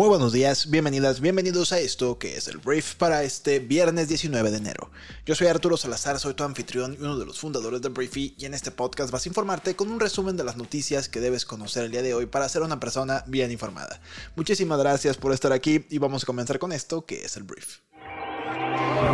Muy buenos días, bienvenidas, bienvenidos a esto que es el brief para este viernes 19 de enero. Yo soy Arturo Salazar, soy tu anfitrión y uno de los fundadores del Briefy y en este podcast vas a informarte con un resumen de las noticias que debes conocer el día de hoy para ser una persona bien informada. Muchísimas gracias por estar aquí y vamos a comenzar con esto que es el brief.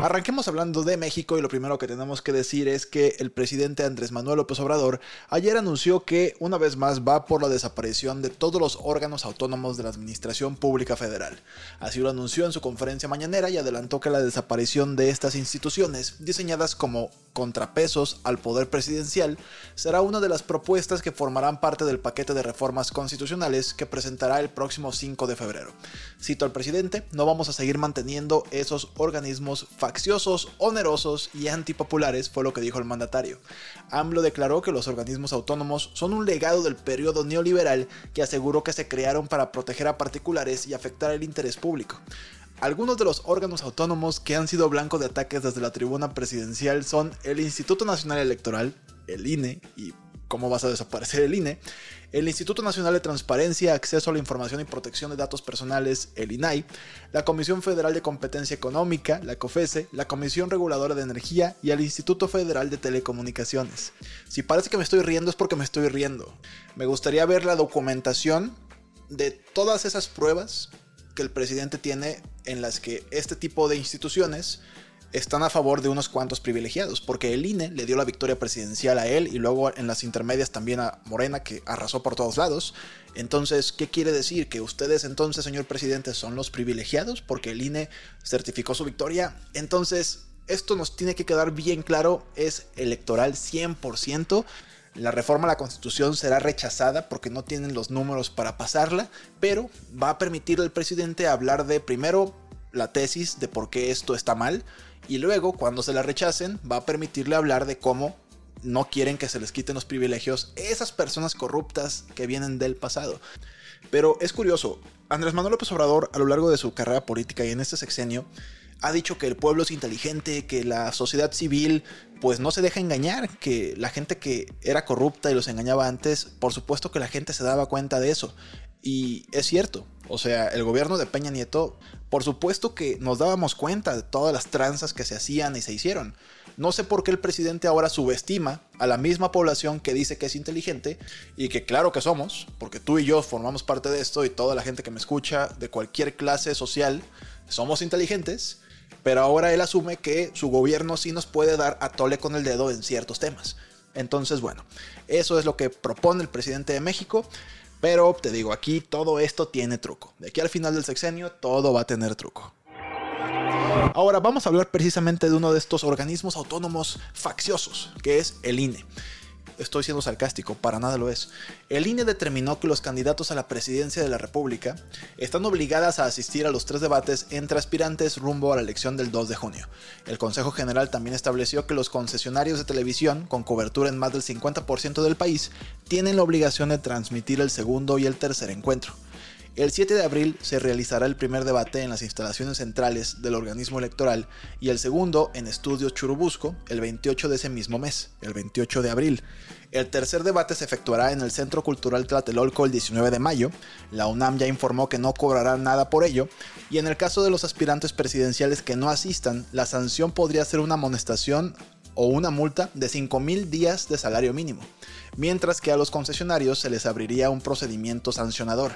Arranquemos hablando de México y lo primero que tenemos que decir es que el presidente Andrés Manuel López Obrador ayer anunció que una vez más va por la desaparición de todos los órganos autónomos de la Administración Pública Federal. Así lo anunció en su conferencia mañanera y adelantó que la desaparición de estas instituciones, diseñadas como contrapesos al poder presidencial, será una de las propuestas que formarán parte del paquete de reformas constitucionales que presentará el próximo 5 de febrero. Cito al presidente, no vamos a seguir manteniendo esos organismos facciosos, onerosos y antipopulares, fue lo que dijo el mandatario. AMLO declaró que los organismos autónomos son un legado del periodo neoliberal que aseguró que se crearon para proteger a particulares y afectar el interés público. Algunos de los órganos autónomos que han sido blanco de ataques desde la tribuna presidencial son el Instituto Nacional Electoral, el INE, y cómo vas a desaparecer el INE, el Instituto Nacional de Transparencia, Acceso a la Información y Protección de Datos Personales, el INAI, la Comisión Federal de Competencia Económica, la COFESE, la Comisión Reguladora de Energía y el Instituto Federal de Telecomunicaciones. Si parece que me estoy riendo es porque me estoy riendo. Me gustaría ver la documentación de todas esas pruebas que el presidente tiene en las que este tipo de instituciones están a favor de unos cuantos privilegiados, porque el INE le dio la victoria presidencial a él y luego en las intermedias también a Morena, que arrasó por todos lados. Entonces, ¿qué quiere decir? ¿Que ustedes entonces, señor presidente, son los privilegiados porque el INE certificó su victoria? Entonces, esto nos tiene que quedar bien claro, es electoral 100%. La reforma a la constitución será rechazada porque no tienen los números para pasarla, pero va a permitir al presidente hablar de primero la tesis de por qué esto está mal, y luego, cuando se la rechacen, va a permitirle hablar de cómo no quieren que se les quiten los privilegios esas personas corruptas que vienen del pasado. Pero es curioso, Andrés Manuel López Obrador a lo largo de su carrera política y en este sexenio ha dicho que el pueblo es inteligente, que la sociedad civil pues no se deja engañar, que la gente que era corrupta y los engañaba antes, por supuesto que la gente se daba cuenta de eso. Y es cierto, o sea, el gobierno de Peña Nieto, por supuesto que nos dábamos cuenta de todas las tranzas que se hacían y se hicieron. No sé por qué el presidente ahora subestima a la misma población que dice que es inteligente y que claro que somos, porque tú y yo formamos parte de esto y toda la gente que me escucha de cualquier clase social somos inteligentes, pero ahora él asume que su gobierno sí nos puede dar a tole con el dedo en ciertos temas. Entonces, bueno, eso es lo que propone el presidente de México. Pero te digo, aquí todo esto tiene truco. De aquí al final del sexenio, todo va a tener truco. Ahora vamos a hablar precisamente de uno de estos organismos autónomos facciosos, que es el INE estoy siendo sarcástico, para nada lo es. El INE determinó que los candidatos a la presidencia de la República están obligadas a asistir a los tres debates entre aspirantes rumbo a la elección del 2 de junio. El Consejo General también estableció que los concesionarios de televisión, con cobertura en más del 50% del país, tienen la obligación de transmitir el segundo y el tercer encuentro. El 7 de abril se realizará el primer debate en las instalaciones centrales del organismo electoral y el segundo en Estudios Churubusco el 28 de ese mismo mes, el 28 de abril. El tercer debate se efectuará en el Centro Cultural Tlatelolco el 19 de mayo. La UNAM ya informó que no cobrará nada por ello. Y en el caso de los aspirantes presidenciales que no asistan, la sanción podría ser una amonestación o una multa de 5.000 días de salario mínimo, mientras que a los concesionarios se les abriría un procedimiento sancionador.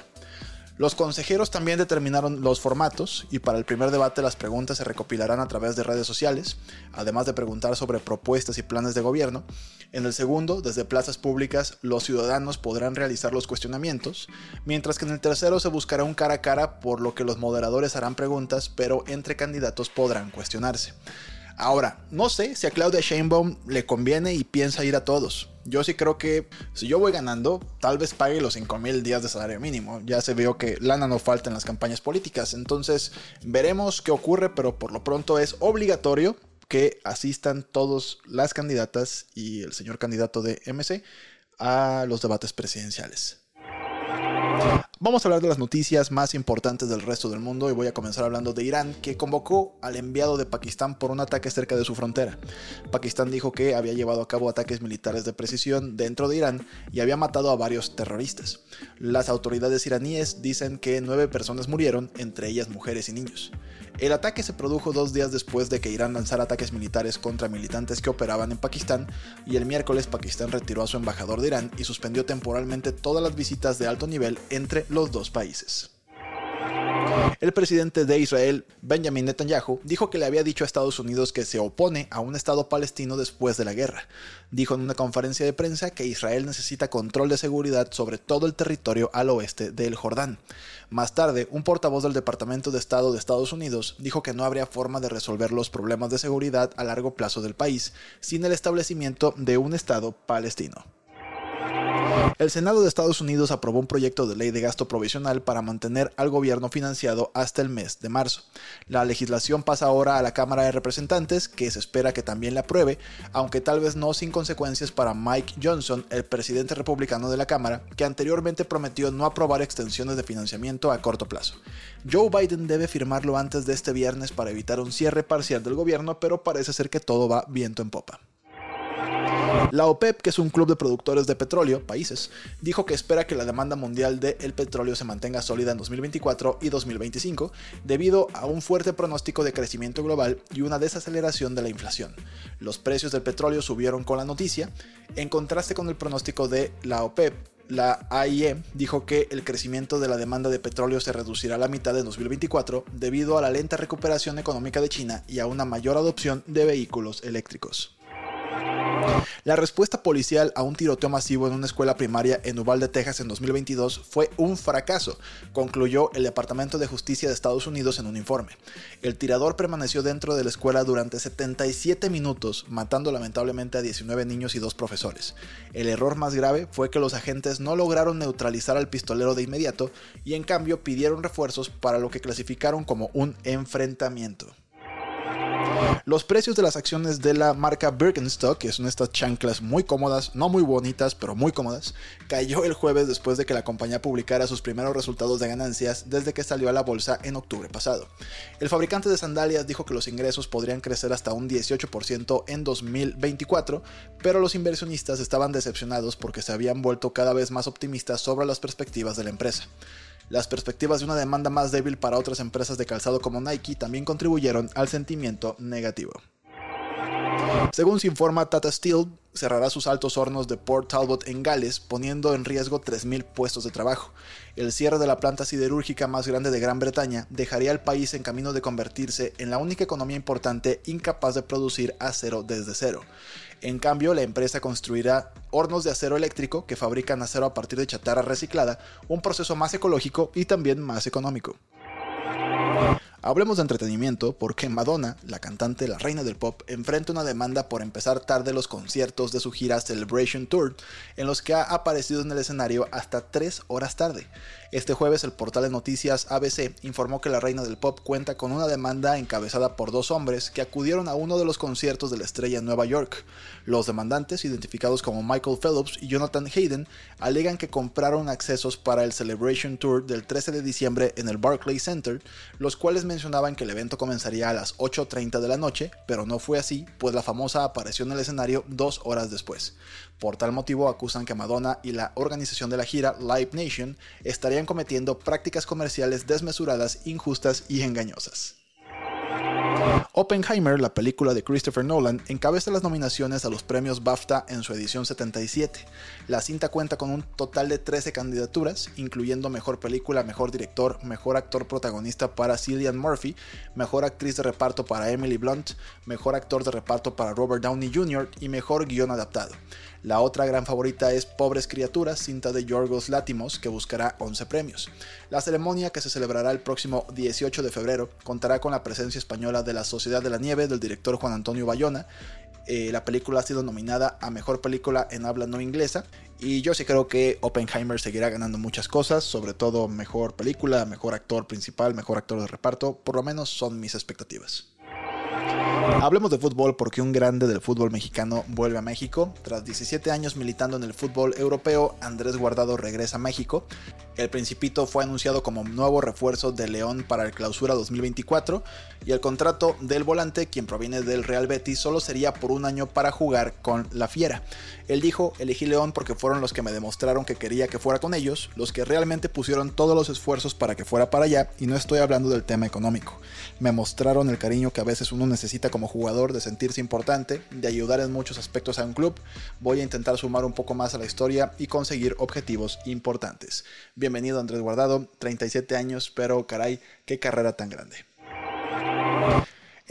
Los consejeros también determinaron los formatos y para el primer debate las preguntas se recopilarán a través de redes sociales, además de preguntar sobre propuestas y planes de gobierno. En el segundo, desde plazas públicas, los ciudadanos podrán realizar los cuestionamientos, mientras que en el tercero se buscará un cara a cara por lo que los moderadores harán preguntas, pero entre candidatos podrán cuestionarse. Ahora, no sé si a Claudia Sheinbaum le conviene y piensa ir a todos. Yo sí creo que si yo voy ganando, tal vez pague los 5 mil días de salario mínimo. Ya se vio que lana no falta en las campañas políticas. Entonces, veremos qué ocurre, pero por lo pronto es obligatorio que asistan todas las candidatas y el señor candidato de MC a los debates presidenciales. Vamos a hablar de las noticias más importantes del resto del mundo y voy a comenzar hablando de Irán, que convocó al enviado de Pakistán por un ataque cerca de su frontera. Pakistán dijo que había llevado a cabo ataques militares de precisión dentro de Irán y había matado a varios terroristas. Las autoridades iraníes dicen que nueve personas murieron, entre ellas mujeres y niños. El ataque se produjo dos días después de que Irán lanzara ataques militares contra militantes que operaban en Pakistán y el miércoles Pakistán retiró a su embajador de Irán y suspendió temporalmente todas las visitas de alto nivel entre los dos países. El presidente de Israel, Benjamin Netanyahu, dijo que le había dicho a Estados Unidos que se opone a un Estado palestino después de la guerra. Dijo en una conferencia de prensa que Israel necesita control de seguridad sobre todo el territorio al oeste del Jordán. Más tarde, un portavoz del Departamento de Estado de Estados Unidos dijo que no habría forma de resolver los problemas de seguridad a largo plazo del país sin el establecimiento de un Estado palestino. El Senado de Estados Unidos aprobó un proyecto de ley de gasto provisional para mantener al gobierno financiado hasta el mes de marzo. La legislación pasa ahora a la Cámara de Representantes, que se espera que también la apruebe, aunque tal vez no sin consecuencias para Mike Johnson, el presidente republicano de la Cámara, que anteriormente prometió no aprobar extensiones de financiamiento a corto plazo. Joe Biden debe firmarlo antes de este viernes para evitar un cierre parcial del gobierno, pero parece ser que todo va viento en popa. La OPEP, que es un club de productores de petróleo, países, dijo que espera que la demanda mundial del petróleo se mantenga sólida en 2024 y 2025 debido a un fuerte pronóstico de crecimiento global y una desaceleración de la inflación. Los precios del petróleo subieron con la noticia, en contraste con el pronóstico de la OPEP, la AIE dijo que el crecimiento de la demanda de petróleo se reducirá a la mitad en 2024 debido a la lenta recuperación económica de China y a una mayor adopción de vehículos eléctricos. La respuesta policial a un tiroteo masivo en una escuela primaria en Uvalde, Texas en 2022 fue un fracaso, concluyó el Departamento de Justicia de Estados Unidos en un informe. El tirador permaneció dentro de la escuela durante 77 minutos, matando lamentablemente a 19 niños y dos profesores. El error más grave fue que los agentes no lograron neutralizar al pistolero de inmediato y en cambio pidieron refuerzos para lo que clasificaron como un enfrentamiento. Los precios de las acciones de la marca Birkenstock, que son estas chanclas muy cómodas, no muy bonitas, pero muy cómodas, cayó el jueves después de que la compañía publicara sus primeros resultados de ganancias desde que salió a la bolsa en octubre pasado. El fabricante de sandalias dijo que los ingresos podrían crecer hasta un 18% en 2024, pero los inversionistas estaban decepcionados porque se habían vuelto cada vez más optimistas sobre las perspectivas de la empresa. Las perspectivas de una demanda más débil para otras empresas de calzado como Nike también contribuyeron al sentimiento negativo. Según se informa, Tata Steel cerrará sus altos hornos de Port Talbot en Gales, poniendo en riesgo 3.000 puestos de trabajo. El cierre de la planta siderúrgica más grande de Gran Bretaña dejaría al país en camino de convertirse en la única economía importante incapaz de producir acero desde cero. En cambio, la empresa construirá hornos de acero eléctrico que fabrican acero a partir de chatarra reciclada, un proceso más ecológico y también más económico. Hablemos de entretenimiento porque Madonna, la cantante, la reina del pop, enfrenta una demanda por empezar tarde los conciertos de su gira Celebration Tour, en los que ha aparecido en el escenario hasta 3 horas tarde. Este jueves el portal de noticias ABC informó que la reina del pop cuenta con una demanda encabezada por dos hombres que acudieron a uno de los conciertos de la estrella en Nueva York. Los demandantes, identificados como Michael Phillips y Jonathan Hayden, alegan que compraron accesos para el Celebration Tour del 13 de diciembre en el Barclays Center, los cuales mencionaban que el evento comenzaría a las 8.30 de la noche, pero no fue así, pues la famosa apareció en el escenario dos horas después. Por tal motivo acusan que Madonna y la organización de la gira Live Nation estarían cometiendo prácticas comerciales desmesuradas, injustas y engañosas. Oppenheimer, la película de Christopher Nolan, encabeza las nominaciones a los premios BAFTA en su edición 77. La cinta cuenta con un total de 13 candidaturas, incluyendo Mejor Película, Mejor Director, Mejor Actor Protagonista para Cillian Murphy, Mejor Actriz de Reparto para Emily Blunt, Mejor Actor de Reparto para Robert Downey Jr. y Mejor Guión Adaptado. La otra gran favorita es Pobres Criaturas, cinta de Yorgos Látimos, que buscará 11 premios. La ceremonia, que se celebrará el próximo 18 de febrero, contará con la presencia española de la Sociedad de la Nieve del director Juan Antonio Bayona. Eh, la película ha sido nominada a Mejor Película en habla no inglesa y yo sí creo que Oppenheimer seguirá ganando muchas cosas, sobre todo Mejor Película, Mejor Actor Principal, Mejor Actor de Reparto, por lo menos son mis expectativas. Hablemos de fútbol porque un grande del fútbol mexicano vuelve a México. Tras 17 años militando en el fútbol europeo, Andrés Guardado regresa a México. El Principito fue anunciado como nuevo refuerzo de León para el clausura 2024 y el contrato del volante, quien proviene del Real Betis, solo sería por un año para jugar con la Fiera. Él dijo, elegí León porque fueron los que me demostraron que quería que fuera con ellos, los que realmente pusieron todos los esfuerzos para que fuera para allá y no estoy hablando del tema económico. Me mostraron el cariño que a veces uno necesita como jugador de sentirse importante, de ayudar en muchos aspectos a un club. Voy a intentar sumar un poco más a la historia y conseguir objetivos importantes. Bienvenido Andrés Guardado, 37 años, pero caray, qué carrera tan grande.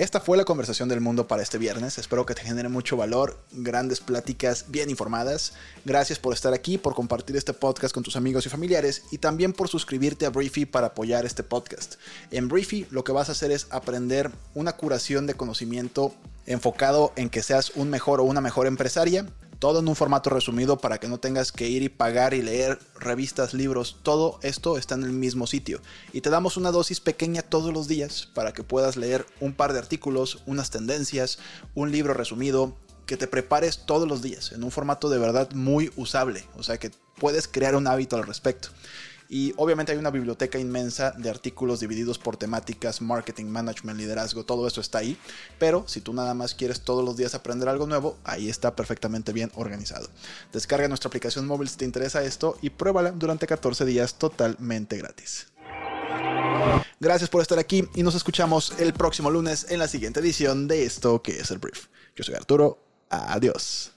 Esta fue la conversación del mundo para este viernes. Espero que te genere mucho valor, grandes pláticas bien informadas. Gracias por estar aquí, por compartir este podcast con tus amigos y familiares y también por suscribirte a Briefy para apoyar este podcast. En Briefy lo que vas a hacer es aprender una curación de conocimiento enfocado en que seas un mejor o una mejor empresaria todo en un formato resumido para que no tengas que ir y pagar y leer revistas, libros, todo esto está en el mismo sitio. Y te damos una dosis pequeña todos los días para que puedas leer un par de artículos, unas tendencias, un libro resumido, que te prepares todos los días en un formato de verdad muy usable, o sea que puedes crear un hábito al respecto. Y obviamente hay una biblioteca inmensa de artículos divididos por temáticas, marketing, management, liderazgo, todo eso está ahí. Pero si tú nada más quieres todos los días aprender algo nuevo, ahí está perfectamente bien organizado. Descarga nuestra aplicación móvil si te interesa esto y pruébala durante 14 días totalmente gratis. Gracias por estar aquí y nos escuchamos el próximo lunes en la siguiente edición de esto que es el brief. Yo soy Arturo. Adiós.